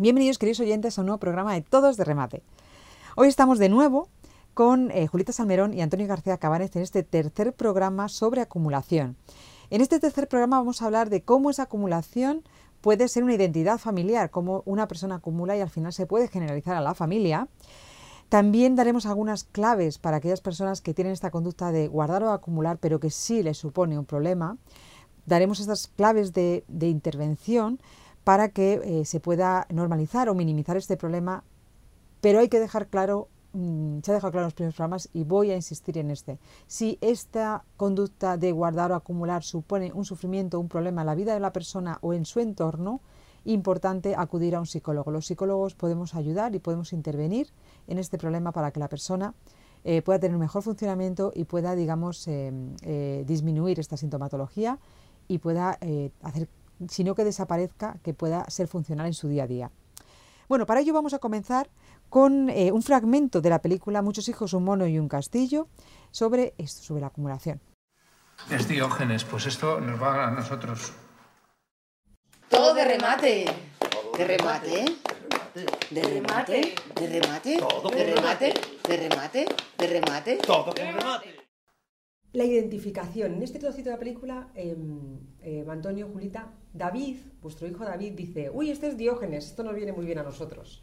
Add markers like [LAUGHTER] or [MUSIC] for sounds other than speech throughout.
Bienvenidos, queridos oyentes, a un nuevo programa de Todos de Remate. Hoy estamos de nuevo con eh, Julita Salmerón y Antonio García Cabanes en este tercer programa sobre acumulación. En este tercer programa vamos a hablar de cómo esa acumulación puede ser una identidad familiar, cómo una persona acumula y al final se puede generalizar a la familia. También daremos algunas claves para aquellas personas que tienen esta conducta de guardar o acumular, pero que sí les supone un problema. Daremos estas claves de intervención para que eh, se pueda normalizar o minimizar este problema, pero hay que dejar claro, mm, se ha dejado claro en los primeros programas y voy a insistir en este. Si esta conducta de guardar o acumular supone un sufrimiento, un problema en la vida de la persona o en su entorno, importante acudir a un psicólogo. Los psicólogos podemos ayudar y podemos intervenir en este problema para que la persona eh, pueda tener un mejor funcionamiento y pueda, digamos, eh, eh, disminuir esta sintomatología y pueda hacer sino que desaparezca, que pueda ser funcional en su día a día. Bueno, para ello vamos a comenzar con eh, un fragmento de la película Muchos hijos, un mono y un castillo sobre esto, sobre la acumulación. Es Diógenes, pues esto nos va a nosotros. Todo de remate. De remate. De remate. De remate. De remate. De remate. De remate. Todo con remate. La identificación. En este trocito de la película, eh, eh, Antonio, Julita, David, vuestro hijo David, dice, uy, este es Diógenes, esto nos viene muy bien a nosotros.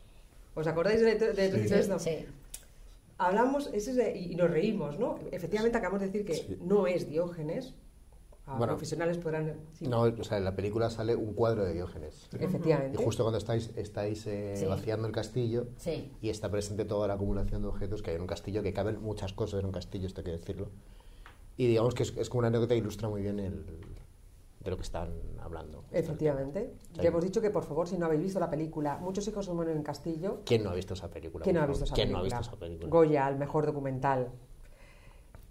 ¿Os acordáis de, de, de Sí. esto? Sí. Hablamos ese es de- y nos reímos, ¿no? Efectivamente acabamos de decir que Sí. no es Diógenes. A Bueno, profesionales podrán... sí, No, o sea, en la película sale un cuadro de Diógenes. Efectivamente. Y justo cuando estáis, estáis eh, Sí. vaciando el castillo Sí. y está presente toda la acumulación de objetos que hay en un castillo, que caben muchas cosas en un castillo, esto hay que decirlo. Y digamos que es, es como una anécdota que ilustra muy bien el, de lo que están hablando. Efectivamente. Ya hemos dicho que, por favor, si no habéis visto la película Muchos hijos humanos en Castillo, ¿Quién no ha visto esa película? ¿quién no ha visto esa? ¿Quién no película? ha visto esa película? Goya, el mejor documental.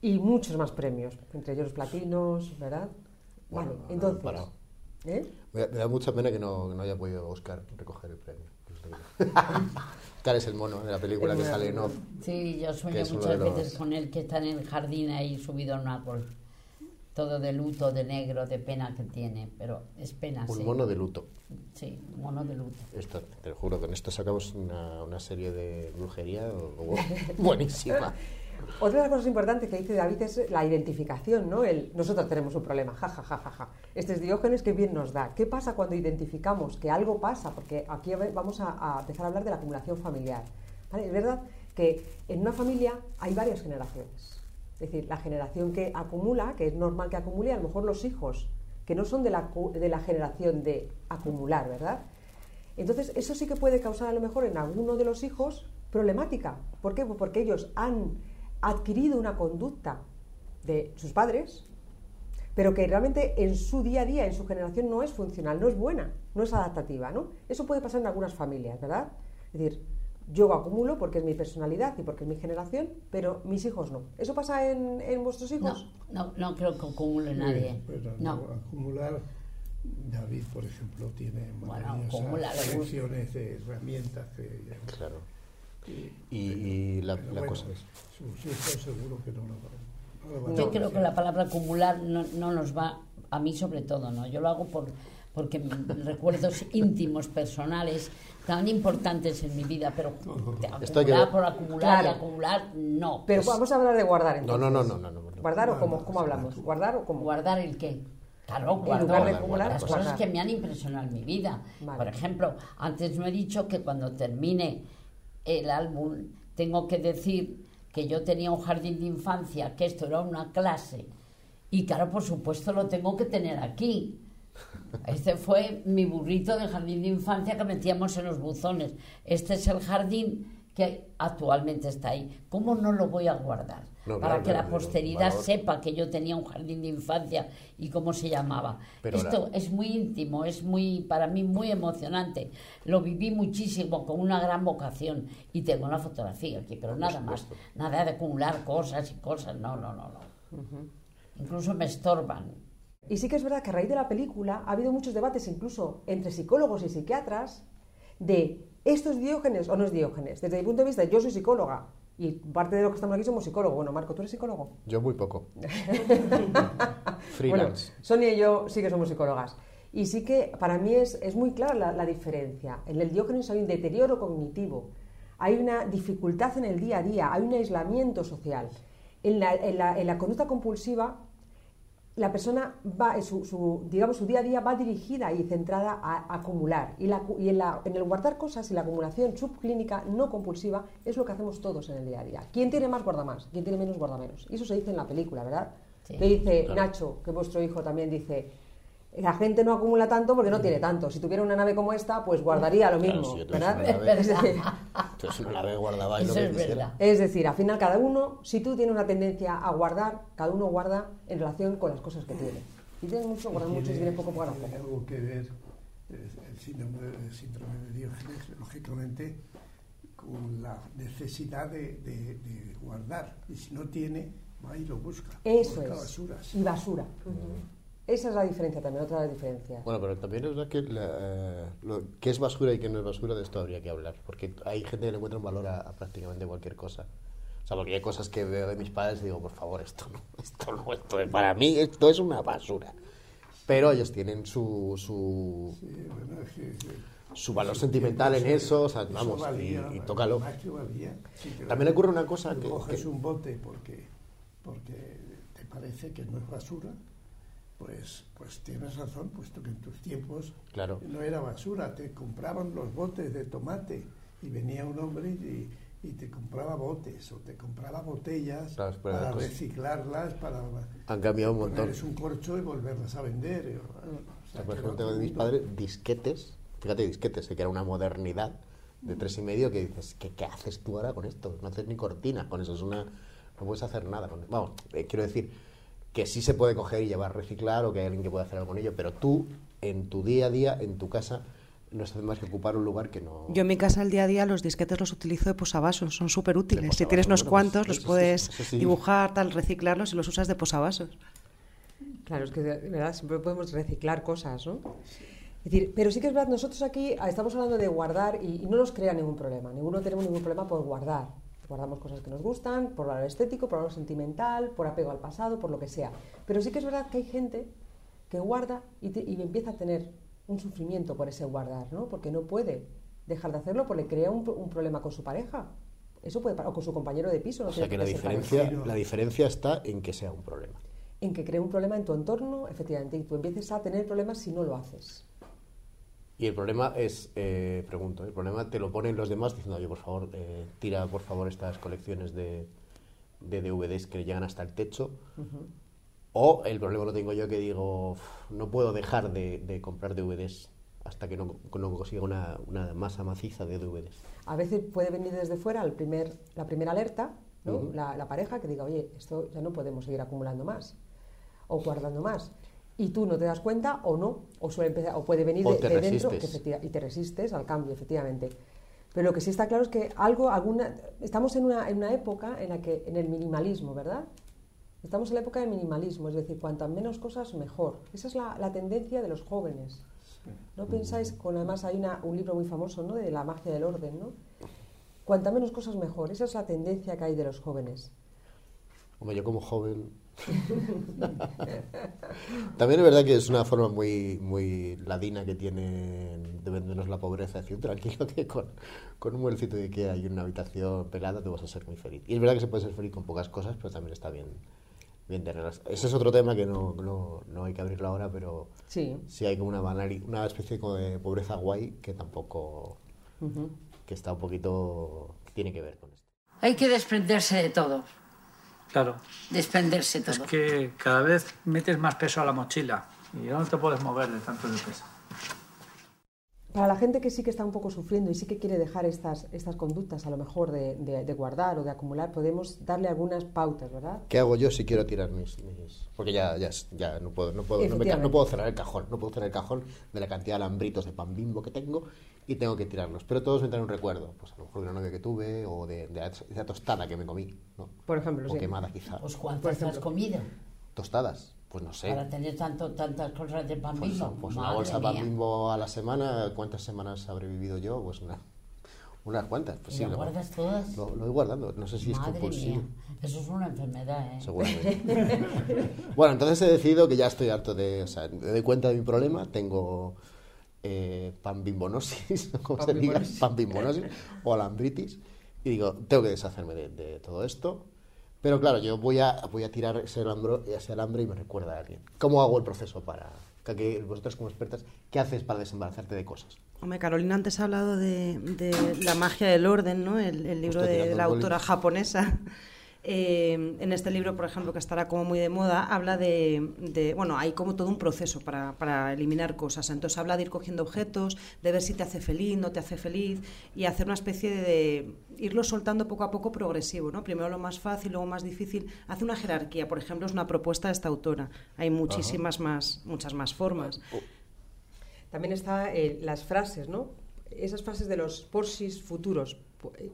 Y muchos más premios, entre ellos los platinos, ¿verdad? Bueno, vale, entonces... para- ¿eh? Me da, mucha pena que no, que no haya podido Oscar recoger el premio. Oscar [LAUGHS] es el mono de la película El que sale en off. Sí, yo sueño muchas de los- veces con él que está en el jardín ahí subido a un árbol. Todo de luto, de negro, de pena que tiene, pero es pena, Un sí. mono de luto. Sí, un mono de luto. Esto, te lo juro, con esto sacamos una, una serie de brujería [LAUGHS] buenísima. Otra de las cosas importantes que dice David es la identificación, ¿no? El, nosotros tenemos un problema, ja, ja, ja, ja, ja. Este es Diógenes, que bien nos da. ¿Qué pasa cuando identificamos que algo pasa? Porque aquí vamos a, a empezar a hablar de la acumulación familiar. ¿vale? Es verdad que en una familia hay varias generaciones. Es decir, la generación que acumula, que es normal que acumule, a lo mejor los hijos, que no son de la, de la generación de acumular, ¿verdad? Entonces, eso sí que puede causar a lo mejor en alguno de los hijos problemática. ¿Por qué? Pues porque ellos han adquirido una conducta de sus padres, pero que realmente en su día a día, en su generación, no es funcional, no es buena, no es adaptativa, ¿no? Eso puede pasar en algunas familias, ¿verdad? Es decir, yo acumulo porque es mi personalidad y porque es mi generación, pero mis hijos no. ¿Eso pasa en, en vuestros No, hijos? no, no creo que acumule nadie. Pero No. no, acumular. David, por ejemplo, tiene Bueno, maravillosas colecciones de herramientas que Claro. y- Y, y la, pero la bueno, cosa es... sus hijos seguro que no lo van, no Yo creo que la palabra acumular no, no nos va, a mí sobre todo, ¿no? Yo lo hago por, porque recuerdos íntimos, personales, tan importantes en mi vida, pero acumular por acumular y acumular, no. Pero vamos a hablar de guardar entonces. no, no, no, no, no, no. ¿Guardar o cómo, no, cómo hablamos? sí. ¿Guardar o cómo? ¿Guardar el qué? Claro, acumular, las cosas que me han impresionado en mi vida. Vale. Por ejemplo, antes no he dicho que cuando termine el álbum tengo que decir que yo tenía un jardín de infancia, que esto era una clase. Y claro, por supuesto lo tengo que tener aquí. Este fue mi burrito de jardín de infancia que metíamos en los buzones. Este es el jardín que actualmente está ahí. ¿Cómo no lo voy a guardar? No, Para claro, que la posteridad sepa que yo tenía un jardín de infancia y cómo se llamaba. Pero Esto la- es muy íntimo, es muy para mí muy emocionante. Lo viví muchísimo con una gran vocación y tengo la fotografía aquí, pero nada más, nada de acumular cosas y cosas, no, no, no, no. Incluso me estorban. Y sí que es verdad que a raíz de la película ha habido muchos debates, incluso entre psicólogos y psiquiatras, de esto es Diógenes o no es Diógenes. Desde mi punto de vista, yo soy psicóloga y parte de lo que estamos aquí somos psicólogos. Bueno, Marco, ¿tú eres psicólogo? Yo muy poco. [LAUGHS] Bueno, Freelance. Sonia y yo sí que somos psicólogas. Y sí que para mí es, es muy clara la, la diferencia. En el diógenes hay un deterioro cognitivo, hay una dificultad en el día a día, hay un aislamiento social. En la, en la- en la conducta compulsiva, la persona va, su, su, digamos, su día a día va dirigida y centrada a, acumular. Y, la, y en, la- en el guardar cosas y la acumulación subclínica no compulsiva es lo que hacemos todos en el día a día. ¿Quién tiene más guarda más? ¿Quién tiene menos guarda menos? Y eso se dice en la película, ¿verdad? Sí. Le dice Nacho, que vuestro hijo también dice, la gente no acumula tanto porque no tiene tanto. Si tuviera una nave como esta, pues guardaría lo Claro, mismo, si ¿verdad? una [LAUGHS] nave- Es decir, guardaba lo que es es decir, al final cada uno, si tú tienes una tendencia a guardar, cada uno guarda en relación con las cosas que tiene. Si tienes mucho, guarda mucho, si tienes poco, guarda tiene poco. algo que ver el síndrome, el síndrome de Diógenes, lógicamente, con la necesidad de, de- de guardar. Y si no tiene, va y lo busca. Eso busca es. basuras. Y basura. Esa es la diferencia también, otra de las diferencias. Bueno, pero también es verdad que la, eh, lo que es basura y que no es basura, de esto habría que hablar. Porque hay gente que le encuentra un valor a, a prácticamente cualquier cosa. O sea, porque hay cosas que veo de mis padres y digo, por favor, esto no, [LAUGHS] esto no, esto es- para mí esto es una basura. Pero ellos tienen su, su, Sí, bueno, es que- que- su valor sentimental en eso, o sea, eso vamos, valía, y, y tócalo. Más que valía. Sí, que También ocurre una cosa que- coges que- un bote porque, porque te parece que no es basura, pues, pues tienes razón, puesto que en tus tiempos Claro. no era basura, te compraban los botes de tomate y venía un hombre y, y te compraba botes o te compraba botellas Claro, para reciclarlas, para Han cambiado un montón. un corcho y volverlas a vender. o sea, Por ejemplo, de mis padres disquetes, fíjate, disquetes, que era una modernidad de tres y medio que dices, ¿qué, qué haces tú ahora con esto? No haces ni cortinas con eso, es una, no puedes hacer nada con Vamos, eh, quiero decir que sí se puede coger y llevar a reciclar o que hay alguien que pueda hacer algo con ello, pero tú, en tu día a día, en tu casa, no haces más que ocupar un lugar que no... Yo en mi casa al día a día los disquetes los utilizo de posavasos, son súper útiles. Si tienes unos bueno, pues, cuantos, los sí, puedes sí. dibujar, tal, reciclarlos y los usas de posavasos. Claro, es que de verdad siempre podemos reciclar cosas, ¿no? Es decir, pero sí que es verdad, nosotros aquí ah, estamos hablando de guardar y, y no nos crea ningún problema. Ninguno tenemos ningún problema por guardar. Guardamos cosas que nos gustan, por valor estético, por valor sentimental, por apego al pasado, por lo que sea. Pero sí que es verdad que hay gente que guarda y, te- y empieza a tener un sufrimiento por ese guardar, ¿no? Porque no puede dejar de hacerlo porque le crea un, un problema con su pareja. Eso puede, o con su compañero de piso. No O sea que la diferencia, la diferencia está en que sea un problema. En que cree un problema en tu entorno, efectivamente, y tú empieces a tener problemas si no lo haces. Y el problema es, eh, pregunto, el problema te lo ponen los demás diciendo, oye, por favor, eh, tira por favor estas colecciones de, de DVDs que llegan hasta el techo. O el problema lo tengo yo que digo, "Uf, no puedo dejar de, de comprar DVDs hasta que no, no consiga una, una masa maciza de DVDs. A veces puede venir desde fuera el primer, la primera alerta, ¿no? La, la pareja que diga, oye, esto ya no podemos seguir acumulando más o guardando más. Y tú no te das cuenta o no, o, suele empezar, o puede venir O de, dentro que y te resistes al cambio, efectivamente. Pero lo que sí está claro es que algo, alguna, estamos en una, en una época en la que, en el minimalismo, ¿verdad? Estamos en la época del minimalismo, es decir, cuantas menos cosas, mejor. Esa es la, la tendencia de los jóvenes. ¿No pensáis? Con, además hay una- un libro muy famoso, ¿no? De la magia del orden, ¿no? Cuanta menos cosas, mejor. Esa es la tendencia que hay de los jóvenes. Como yo como joven... [LAUGHS] También es verdad que es una forma muy, muy ladina que tienen de vendernos la pobreza. Es decir, tranquilo que con, con un mueblecito de Ikea y una habitación pelada tú vas a ser muy feliz. Y es verdad que se puede ser feliz con pocas cosas, pero también está bien, bien tenerlas. Ese es otro tema que no, no, no hay que abrirlo ahora, pero Sí. sí hay como una, banali- una especie como de pobreza guay que tampoco... que está un poquito... que tiene que ver con esto. Hay que desprenderse de todo. Claro, Desprenderse todo. es que cada vez metes más peso a la mochila y ya no te puedes mover de tanto de peso. Para la gente que sí que está un poco sufriendo y sí que quiere dejar estas, estas conductas, a lo mejor de, de- de guardar o de acumular, podemos darle algunas pautas, ¿verdad? ¿Qué hago yo si quiero tirar mis...? mis- Porque ya, ya, ya no, puedo, no, puedo, no, me no puedo cerrar el cajón, no puedo cerrar el cajón de la cantidad de alambritos de pan bimbo que tengo y tengo que tirarlos. Pero todos me traen un recuerdo, pues a lo mejor de una novia que tuve o de, de la- de la tostada que me comí, ¿no? Por ejemplo, O sí. quemada quizá. Pues cuántas has comido ¿Tostadas? Pues no sé. para tener tanto, tantas cosas de pan Pues, bimbo. pues una bolsa pan mía. bimbo a la semana, ¿cuántas semanas habré vivido yo? Pues una, Unas cuantas, pues ¿Y sí. lo- guardas todas? Lo, lo voy guardando. No sé si es Madre compulsivo. mía, eso es una enfermedad, ¿eh? Seguramente. [LAUGHS] bueno, entonces he decidido que ya estoy harto de. O sea, me doy cuenta de mi problema. Tengo eh, panbimbonosis, [LAUGHS] como se diga, panbimbonosis o alambritis. Y digo, tengo que deshacerme de, de todo esto. Pero claro, yo voy a, voy a tirar ese alambre, ese alambre y me recuerda a alguien. ¿Cómo hago el proceso para. que- vosotras como expertas, ¿qué haces para desembarazarte de cosas? Hombre, Carolina antes ha hablado de, de La magia del orden, ¿no? El, el libro de, tirando la autora japonesa. Eh, en este libro, por ejemplo, que estará como muy de moda, habla de, de- bueno, hay como todo un proceso para, para eliminar cosas. Entonces habla de ir cogiendo objetos, de ver si te hace feliz, no te hace feliz, y hacer una especie de, irlo soltando poco a poco progresivo, ¿no? Primero lo más fácil, luego más difícil. Hace una jerarquía, por ejemplo, es una propuesta de esta autora. Hay muchísimas más, muchas más formas. También está eh, las frases, ¿no? Esas frases de los porsis futuros.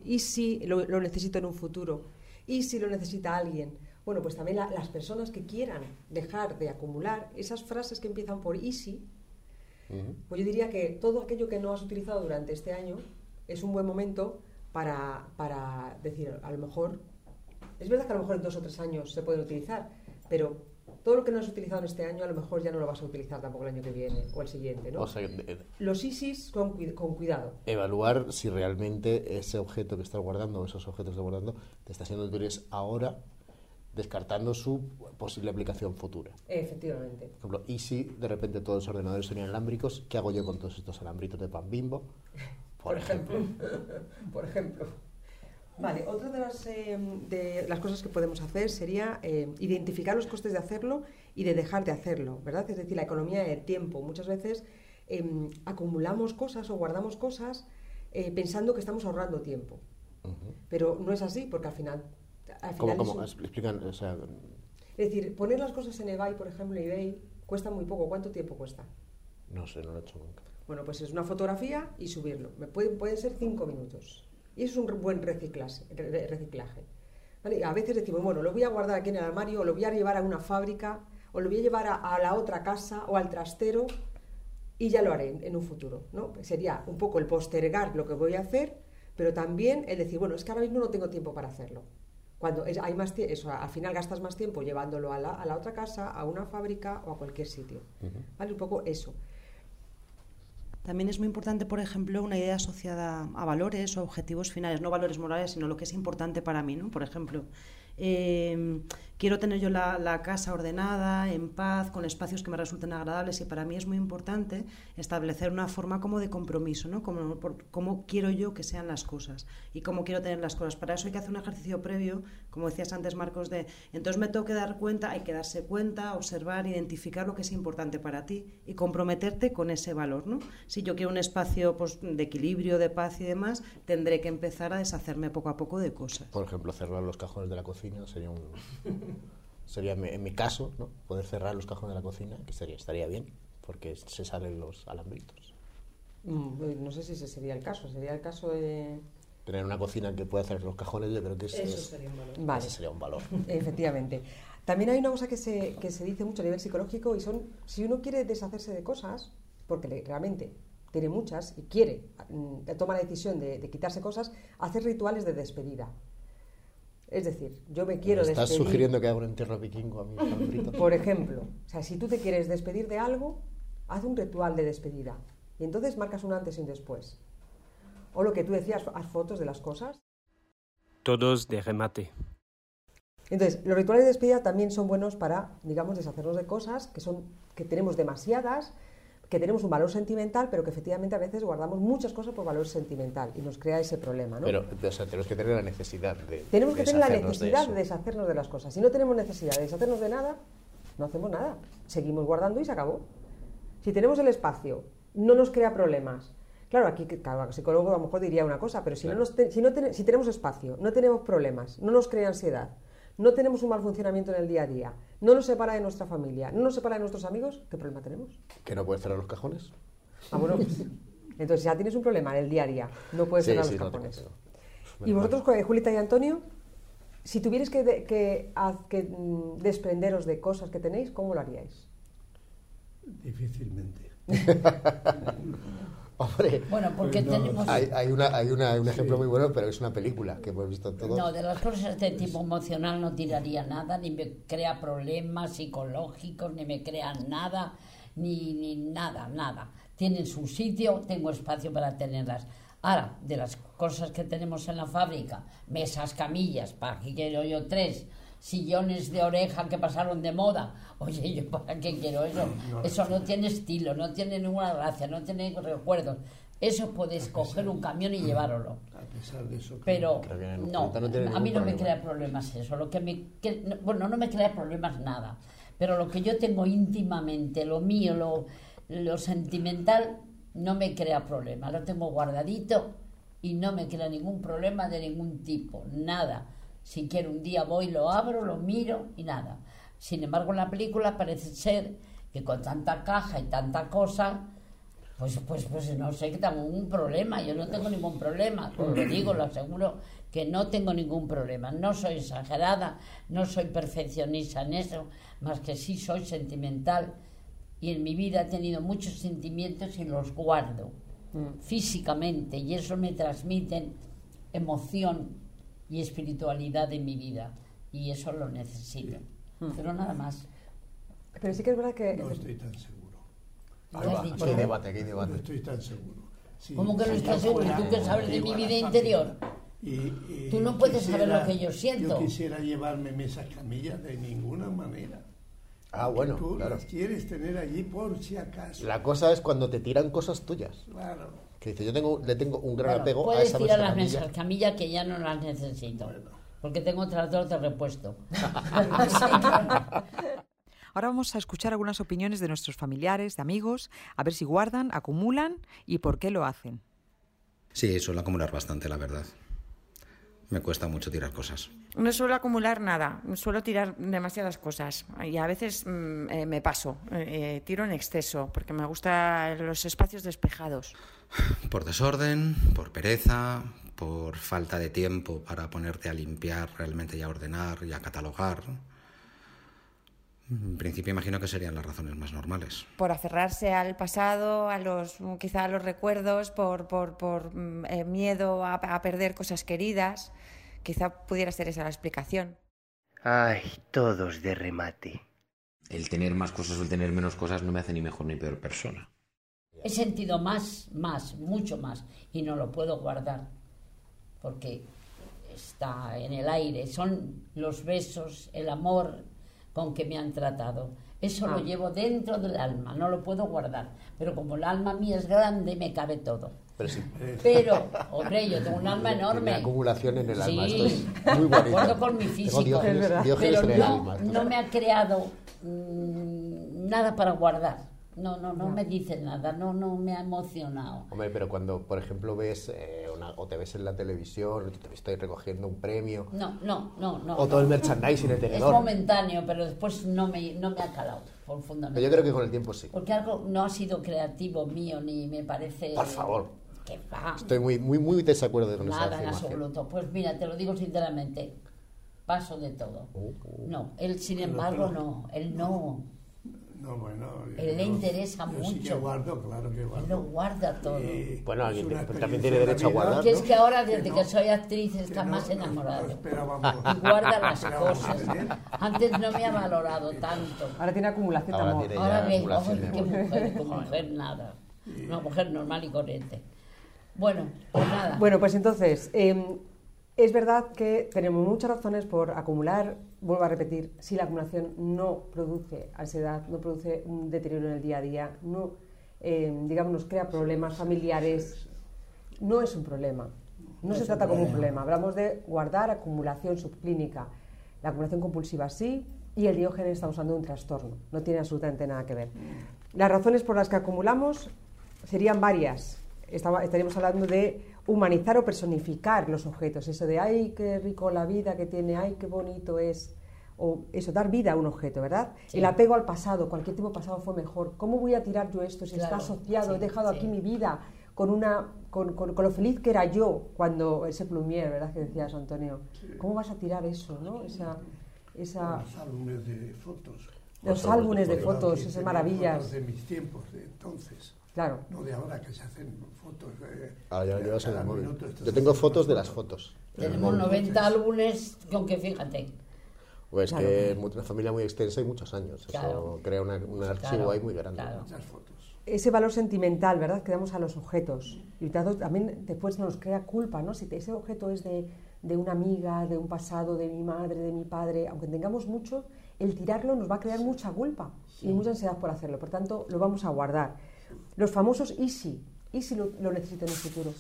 ¿Y si lo, lo necesito en un futuro? ¿Y si lo necesita alguien? Bueno, pues también la- las personas que quieran dejar de acumular, esas frases que empiezan por y si, pues yo diría que todo aquello que no has utilizado durante este año es un buen momento para, para decir, a lo mejor, es verdad que a lo mejor en dos o tres años se pueden utilizar, pero todo lo que no has utilizado en este año a lo mejor ya no lo vas a utilizar tampoco el año que viene o el siguiente, ¿no? O sea, Los ISIS con, con cuidado. evaluar si realmente ese objeto que estás guardando o esos objetos que estás guardando te está siendo útiles ahora, descartando su posible aplicación futura. Efectivamente. Por ejemplo, y si de repente todos los ordenadores son inalámbricos, ¿qué hago yo con todos estos alambritos de pan bimbo? [LAUGHS] Por, ejemplo. [LAUGHS] Por ejemplo. Vale, otra de las, eh, de las cosas que podemos hacer sería eh, identificar los costes de hacerlo y de dejar de hacerlo, ¿verdad? Es decir, la economía del tiempo. Muchas veces em, acumulamos cosas o guardamos cosas eh, pensando que estamos ahorrando tiempo. Pero no es así, porque al final... Al ¿Cómo, es cómo? un- Explican, o sea, es decir, poner las cosas en eBay, por ejemplo, en eBay, cuesta muy poco. ¿Cuánto tiempo cuesta? no sé, no lo he hecho nunca. Bueno, pues es una fotografía y subirlo. Me pueden, pueden ser cinco minutos. Y eso es un buen reciclaje. re- reciclaje. ¿Vale? A veces decimos, bueno, lo voy a guardar aquí en el armario, o lo voy a llevar a una fábrica, o lo voy a llevar a, a la otra casa o al trastero, y ya lo haré en, en un futuro. ¿no? Sería un poco el postergar lo que voy a hacer, pero también el decir, bueno, es que ahora mismo no tengo tiempo para hacerlo. Cuando es- hay más eso, al final gastas más tiempo llevándolo a la, a la otra casa, a una fábrica o a cualquier sitio. ¿Vale? Un poco eso. También es muy importante, por ejemplo, una idea asociada a valores o objetivos finales, no valores morales, sino lo que es importante para mí, ¿no? Por ejemplo, eh, quiero tener yo la, casa ordenada, en paz, con espacios que me resulten agradables y para mí es muy importante establecer una forma como de compromiso, ¿no? Como, cómo quiero yo que sean las cosas y cómo quiero tener las cosas. Para eso hay que hacer un ejercicio previo, como decías antes, Marcos, de entonces me tengo que dar cuenta, hay que darse cuenta, observar, identificar lo que es importante para ti y comprometerte con ese valor, ¿no? Si yo quiero un espacio pues, de equilibrio, de paz y demás, tendré que empezar a deshacerme poco a poco de cosas. Por ejemplo, cerrar los cajones de la cocina sería un... Sería, en mi- caso, ¿no? Poder cerrar los cajones de la cocina, que sería, estaría bien, porque se salen los alambritos. Mm, No sé si ese sería el caso. Sería el caso de. Tener una cocina que pueda cerrar los cajones, yo creo que es, Eso es- sería un valor. ese sería un valor. [LAUGHS] Efectivamente. También hay una cosa que se, que se dice mucho a nivel psicológico y son, si uno quiere deshacerse de cosas, porque le- realmente tiene muchas y quiere, mm, toma la decisión de, de quitarse cosas, hacer rituales de despedida. Es decir, yo me quiero ¿Me ¿Estás despedir. sugiriendo que haga un entierro vikingo a mis [LAUGHS] alambritos? Por ejemplo, o sea, si tú te quieres despedir de algo, haz un ritual de despedida. Y entonces marcas un antes y un después. O lo que tú decías, haz fotos de las cosas. Todos de remate. Entonces, los rituales de despedida también son buenos para, digamos, deshacernos de cosas que son que tenemos demasiadas, que tenemos un valor sentimental, pero que efectivamente a veces guardamos muchas cosas por valor sentimental y nos crea ese problema, ¿no? Pero, o sea, tenemos que tener la necesidad de tenemos que tener la de necesidad de, deshacernos de las cosas. Si no tenemos necesidad de deshacernos de nada, no hacemos nada. Seguimos guardando y se acabó. Si tenemos el espacio, no nos crea problemas. Claro, aquí el psicólogo a lo mejor diría una cosa, pero si, no nos te- si, no ten- si tenemos espacio, no tenemos problemas, no nos crea ansiedad, no tenemos un mal funcionamiento en el día a día, no nos separa de nuestra familia, no nos separa de nuestros amigos, ¿qué problema tenemos? ¿Que no puedes cerrar los cajones? Ah, bueno, pues, entonces ya tienes un problema en el día a día, no puedes Sí, cerrar sí, los no cajones. Y vosotros, eh, Julita y Antonio, si tuvierais que, de- que, que, mm, desprenderos de cosas que tenéis, ¿cómo lo haríais? Difícilmente. [LAUGHS] Hombre, Bueno, porque tenemos... hay, hay, una, hay una- un ejemplo muy bueno, pero es una película que hemos visto todos. No, de las cosas de tipo emocional no tiraría nada, ni me crea problemas psicológicos, ni me crean nada, ni, ni nada, nada. Tienen su sitio, tengo espacio para tenerlas. Ahora, de las cosas que tenemos en la fábrica, mesas, camillas, para qué quiero yo tres, sillones de oreja que pasaron de moda. Oye, ¿yo para qué quiero eso? Eso no tiene estilo, no tiene ninguna gracia, no tiene recuerdos. Eso puedes coger un camión y llevároslo. A pesar de eso. Pero Creo que en no, a mí no me crea problemas eso. Lo que me, que- no- bueno, no me crea problemas nada. Pero lo que yo tengo íntimamente, lo mío, lo, lo sentimental, no me crea problemas. Lo tengo guardadito y no me crea ningún problema de ningún tipo. Nada. Si quiero un día voy, lo abro, lo miro y nada. Sin embargo, en la película parece ser que con tanta caja y tanta cosa, pues, pues, pues no sé que tengo un problema, yo no tengo ningún problema, lo digo, lo aseguro que no tengo ningún problema, no soy exagerada, no soy perfeccionista en eso, más que sí soy sentimental. Y en mi vida he tenido muchos sentimientos y los guardo físicamente y eso me transmiten emoción y espiritualidad en mi vida y eso lo necesito, pero nada más. Pero sí que es verdad que... No estoy tan seguro. Ahí ¿Qué debate, aquí hay No debate. estoy tan seguro. Si- ¿Cómo que no estás seguro? ¿Tú qué sabes de mi vida interior? y- y Tú no puedes saber lo que yo siento. Yo quisiera llevarme mesas camillas de ninguna manera. Ah, bueno, Tú claro. las quieres tener allí por si acaso. La cosa es cuando te tiran cosas tuyas. Claro. Que dice, yo tengo, le tengo un gran Bueno, apego a puedes esa tirar mesa las camilla. mesas camilla que ya no las necesito. Porque tengo otras dos de repuesto. [LAUGHS] Ahora vamos a escuchar algunas opiniones de nuestros familiares, de amigos, a ver si guardan, acumulan y por qué lo hacen. Sí, suelo acumular bastante, la verdad. Me cuesta mucho tirar cosas. No suelo acumular nada, suelo tirar demasiadas cosas y a veces mm, eh, me paso, eh, eh, tiro en exceso porque me gustan los espacios despejados. [SIGHS] Por desorden, por pereza, por falta de tiempo para ponerte a limpiar realmente y a ordenar y a catalogar. En principio imagino que serían las razones más normales. Por aferrarse al pasado, a los, quizá a los recuerdos, por, por, por mm, eh, miedo a, a perder cosas queridas. Quizá pudiera ser esa la explicación. Ay, todos de remate. El tener más cosas o el tener menos cosas no me hace ni mejor ni peor persona. He sentido más, más, mucho más y no lo puedo guardar porque está en el aire. Son los besos, el amor con que me han tratado. Eso lo Ah. llevo dentro del alma, no lo puedo guardar. Pero como el alma mía es grande, me cabe todo. Pero sí. Pero, [LAUGHS] hombre, yo tengo un alma Tiene enorme. acumulación en el alma. Sí, Esto es muy de bonito. acuerdo con mi físico. Diógenes, Diógenes pero en el no, alma. no me ha creado mm, nada para guardar. No, no, no me dice nada, no, no me ha emocionado. Hombre, pero cuando, por ejemplo, ves eh, una- o te ves en la televisión, te estoy recogiendo un premio, No, no, no, no. o todo el merchandising, el Es tenedor. momentáneo, pero después no me, no me ha calado profundamente. Pero yo creo que con el tiempo sí. Porque algo no ha sido creativo mío, ni me parece... Por favor. Que va. Estoy muy, muy, muy desacuerdo con esa Nada en absoluto. Pues mira, te lo digo sinceramente, paso de todo. Uh, No, él sin embargo no, él no. No, bueno. Él le yo- interesa yo Sí que mucho. guardo, claro que guardo. Él lo guarda todo. Y Bueno, alguien también tiene derecho a guardar, Porque es que ahora, que desde no- que soy actriz, está más enamorado. Y guarda las [LAUGHS] cosas. Antes no me ha valorado tanto. Ahora tiene acumulación de Ahora amor. tiene- Ahora ay, de qué mujer, como mujer nada. Una mujer normal y corriente. Bueno, pues nada. Bueno, pues entonces, eh, es verdad que tenemos muchas razones por acumular, vuelvo a repetir, si la acumulación no produce ansiedad, no produce un deterioro en el día a día, no, eh, digamos, nos crea problemas familiares, no es un problema. No se trata como un problema. Hablamos de guardar acumulación subclínica. La acumulación compulsiva sí y el diógenes estamos hablando de un trastorno. No tiene absolutamente nada que ver. Las razones por las que acumulamos serían varias. Estaba- estaríamos hablando de humanizar o personificar los objetos. Eso de, ay, qué rico la vida que tiene, ay, qué bonito es. O eso, dar vida a un objeto, ¿verdad? Sí. El apego al pasado, cualquier tipo de pasado fue mejor. ¿Cómo voy a tirar yo esto si está asociado? He dejado sí. aquí mi vida con, una, con, con- con lo feliz que era yo cuando ese plumier, ¿verdad? Que decías, Antonio. ¿Cómo vas a tirar eso, no? Esa, esa, Los álbumes de fotos. los álbumes de fotos, esas maravillas. fotos de mis tiempos, de entonces. Claro. No de ahora que se hacen fotos. eh, Ah, ya lo llevas en el móvil. minuto Yo tengo fotos de las foto. fotos. Tenemos 90 álbumes con que fíjate. Pues Claro. que es una familia muy extensa y muchos años. Claro. Eso crea una- un archivo Claro, ahí muy grande. claro. Muchas fotos. ese valor sentimental, ¿verdad?, que damos a los objetos. Y también después nos crea culpa, ¿no? Si ese objeto es de, de una amiga, de un pasado, de mi madre, de mi padre, aunque tengamos mucho, el tirarlo nos va a crear mucha culpa y mucha ansiedad por hacerlo. Por tanto, lo vamos a guardar. Los famosos y si, y si lo, lo necesito en un futuro,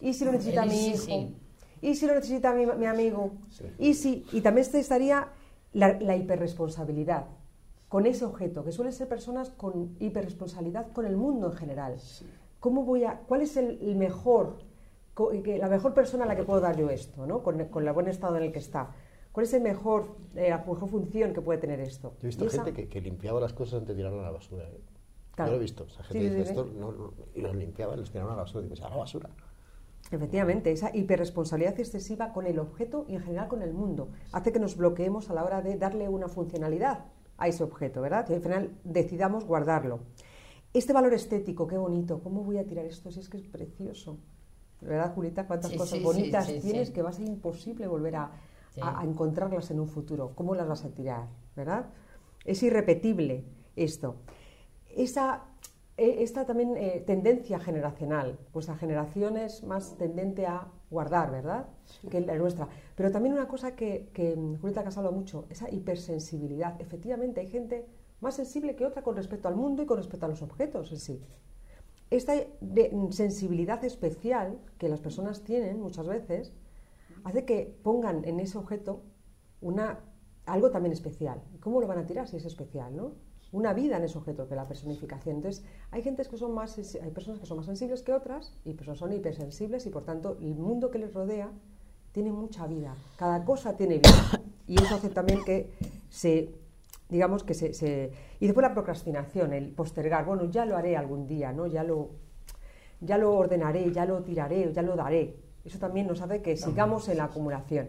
y si lo necesita El mi hijo, sí. y si lo necesita mi, mi amigo, y si, y también estaría la, la hiperresponsabilidad con ese objeto, que suelen ser personas con hiperresponsabilidad con el mundo en general. ¿Cómo voy a, ¿Cuál es el, el mejor, co- la mejor persona a la que puedo dar yo esto, ¿no? con, con el buen estado en el que está? ¿Cuál es el mejor, eh, la mejor función que puede tener esto? Yo he visto esa- gente que, que limpiaba las cosas antes de tirarlas a la basura. ¿eh? Claro. Yo lo he visto. O sea, gente Sí, dice sí. esto no, no", y los limpiaba y los tiraban a la basura. Y digo, a la basura. Efectivamente, esa hiperresponsabilidad excesiva con el objeto y en general con el mundo hace que nos bloqueemos a la hora de darle una funcionalidad a ese objeto, ¿verdad? Que al final decidamos guardarlo. Este valor estético, qué bonito, ¿cómo voy a tirar esto si es que es precioso? ¿Verdad, Julita? ¿Cuántas Sí, cosas sí, bonitas sí, sí, tienes sí. que va a ser imposible volver a, Sí. a- a encontrarlas en un futuro? ¿Cómo las vas a tirar? ¿Verdad? Es irrepetible esto. Esa, eh, esta también eh, tendencia generacional, vuestra generación es más tendente a guardar, ¿verdad? Que la nuestra. Pero también una cosa que, que Julieta has hablado mucho, esa hipersensibilidad. Efectivamente, hay gente más sensible que otra con respecto al mundo y con respecto a los objetos en sí. Esta de- sensibilidad especial que las personas tienen muchas veces hace que pongan en ese objeto una, algo también especial. ¿Cómo lo van a tirar si es especial, no? Una vida en ese objeto, que la personificación. Entonces, hay gentes que son más, hay personas que son más sensibles que otras y personas son hipersensibles y por tanto el mundo que les rodea tiene mucha vida. Cada cosa tiene vida. Y eso hace también que se, digamos que se, se- y después la procrastinación, el postergar, bueno, ya lo haré algún día, ¿no? Ya lo, ya lo ordenaré, ya lo tiraré, ya lo daré. Eso también nos hace que sigamos en la acumulación.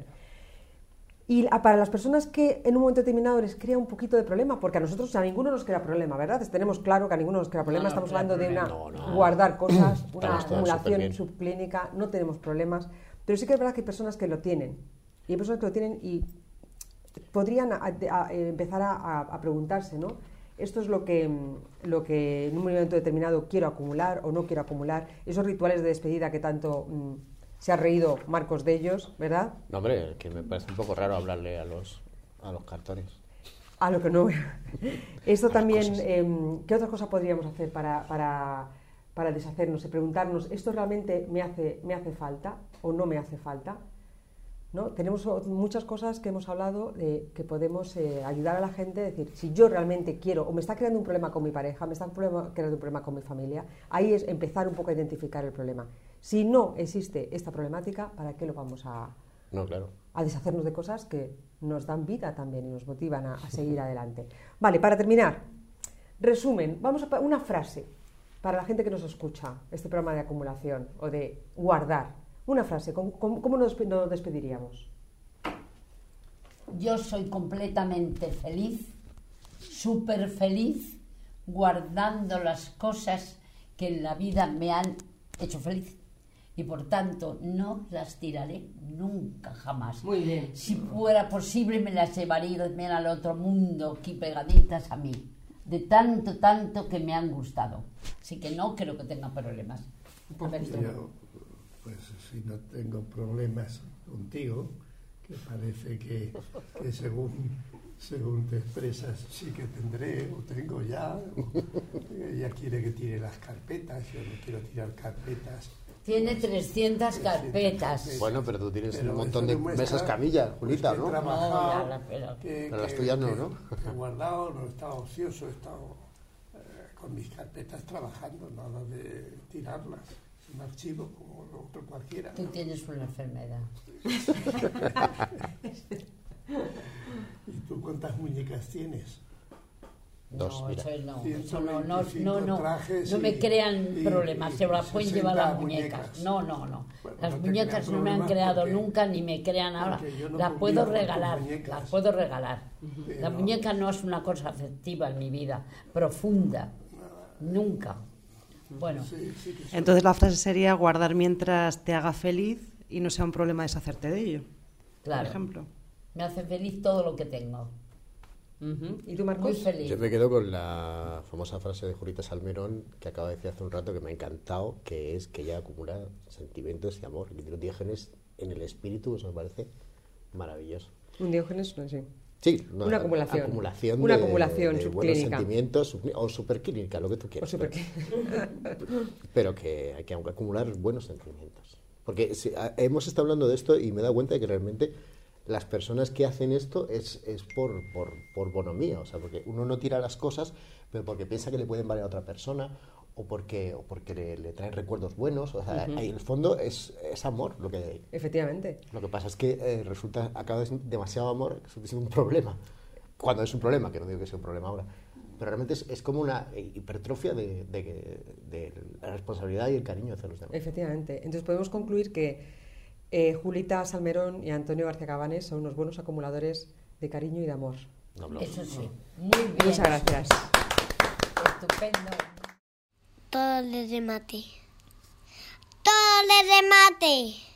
Y para las personas que en un momento determinado les crea un poquito de problema, porque a nosotros a ninguno nos crea problema, ¿verdad? Tenemos claro que a ninguno nos crea problema, no estamos hablando de una No, guardar cosas, una acumulación subclínica, no tenemos problemas, pero sí que es verdad que hay personas que lo tienen, y hay personas que lo tienen y podrían a- a- a- empezar a preguntarse, ¿no? Esto es lo que, mm, lo que en un momento determinado quiero acumular o no quiero acumular, esos rituales de despedida que tanto mm, se ha reído Marcos de ellos, ¿verdad? No, hombre, que me parece un poco raro hablarle a los, a los cartones. A lo que no. [LAUGHS] Esto también, em, ¿qué otra cosa podríamos hacer para, para, para deshacernos y preguntarnos, ¿esto realmente me hace, me hace falta o no me hace falta? ¿No? Tenemos muchas cosas que hemos hablado de que podemos eh, ayudar a la gente a decir, si yo realmente quiero o me está creando un problema con mi pareja, me está problema- creando un problema con mi familia, ahí es empezar un poco a identificar el problema. Si no existe esta problemática, ¿para qué lo vamos a, No, claro. a deshacernos de cosas que nos dan vida también y nos motivan a, a seguir [LAUGHS] adelante. Vale, para terminar, resumen, vamos a una frase para la gente que nos escucha, este programa de acumulación o de guardar. Una frase, ¿cómo, nos, nos despediríamos? Yo soy completamente feliz, súper feliz, guardando las cosas que en la vida me han hecho feliz. Y por tanto, no las tiraré nunca, jamás. Muy bien. Si fuera posible, me las llevaría también al otro mundo, aquí pegaditas a mí. De tanto, tanto que me han gustado. Así que no creo que tenga problemas. A ver, tú. Yo, pues si no tengo problemas contigo, que parece que, que según, según te expresas sí que tendré o tengo ya, o [LAUGHS] ella quiere que tire las carpetas, yo no quiero tirar carpetas. Tiene 300 carpetas. Bueno, pero tú tienes Pero un montón de mesas camillas, pues, Julita, ¿no? trabajado, No, la- pero- que- Pero las tuyas no, que- ¿no? he guardado, no he estado ocioso, he estado eh, con mis carpetas trabajando, nada de tirarlas. Es un archivo como lo otro cualquiera. Tú tienes una enfermedad. [LAUGHS] ¿Y tú cuántas muñecas tienes? Dos, no, mira. eso no, eso no, no, 125 no, no, no me crean y- problemas, y se las pueden llevar las 60 muñecas. muñecas. No, no, no. Bueno, Las muñecas no me han creado porque- nunca ni me crean ahora. las puedo regalar, las puedo regalar. Pero- La muñeca no es una cosa afectiva en mi vida, profunda. Nunca. Bueno, Entonces la frase sería guardar mientras te haga feliz y no sea un problema deshacerte de ello. claro. Por ejemplo. Me hace feliz todo lo que tengo. ¿Y tú, Marcos? Muy feliz. Yo me quedo con la famosa frase de Julita Salmerón que acaba de decir hace un rato que me ha encantado, que es que ella acumula sentimientos y amor, tiene diógenes en el espíritu, eso me parece maravilloso. Un diógenes, no sé. Sí, no, una acumulación. acumulación una de- acumulación de buenos subclínica. sentimientos o superclínica, lo que tú O quieras. [LAUGHS] pero que hay que acumular buenos sentimientos. Porque si- a- hemos estado hablando de esto y me he dado cuenta de que realmente las personas que hacen esto es, es por, por, por bonomía, o sea, porque uno no tira las cosas, pero porque piensa que le pueden valer a otra persona o porque, o porque le, le traen recuerdos buenos. O sea, Ujú. ahí en el fondo es, es amor lo que Efectivamente. Lo que pasa es que eh, resulta, acaba de demasiado amor, ser un problema. Cuando es un problema, que no digo que sea un problema ahora. Pero realmente es, es como una hipertrofia de, de- de la responsabilidad y el cariño hacia los demás. Efectivamente. Entonces podemos concluir que eh, Julita Salmerón y Antonio García Cabanes son unos buenos acumuladores de cariño y de amor. Eso sí. Muy bien. Muchas gracias. Estupendo. Todo de remate. Todo de remate.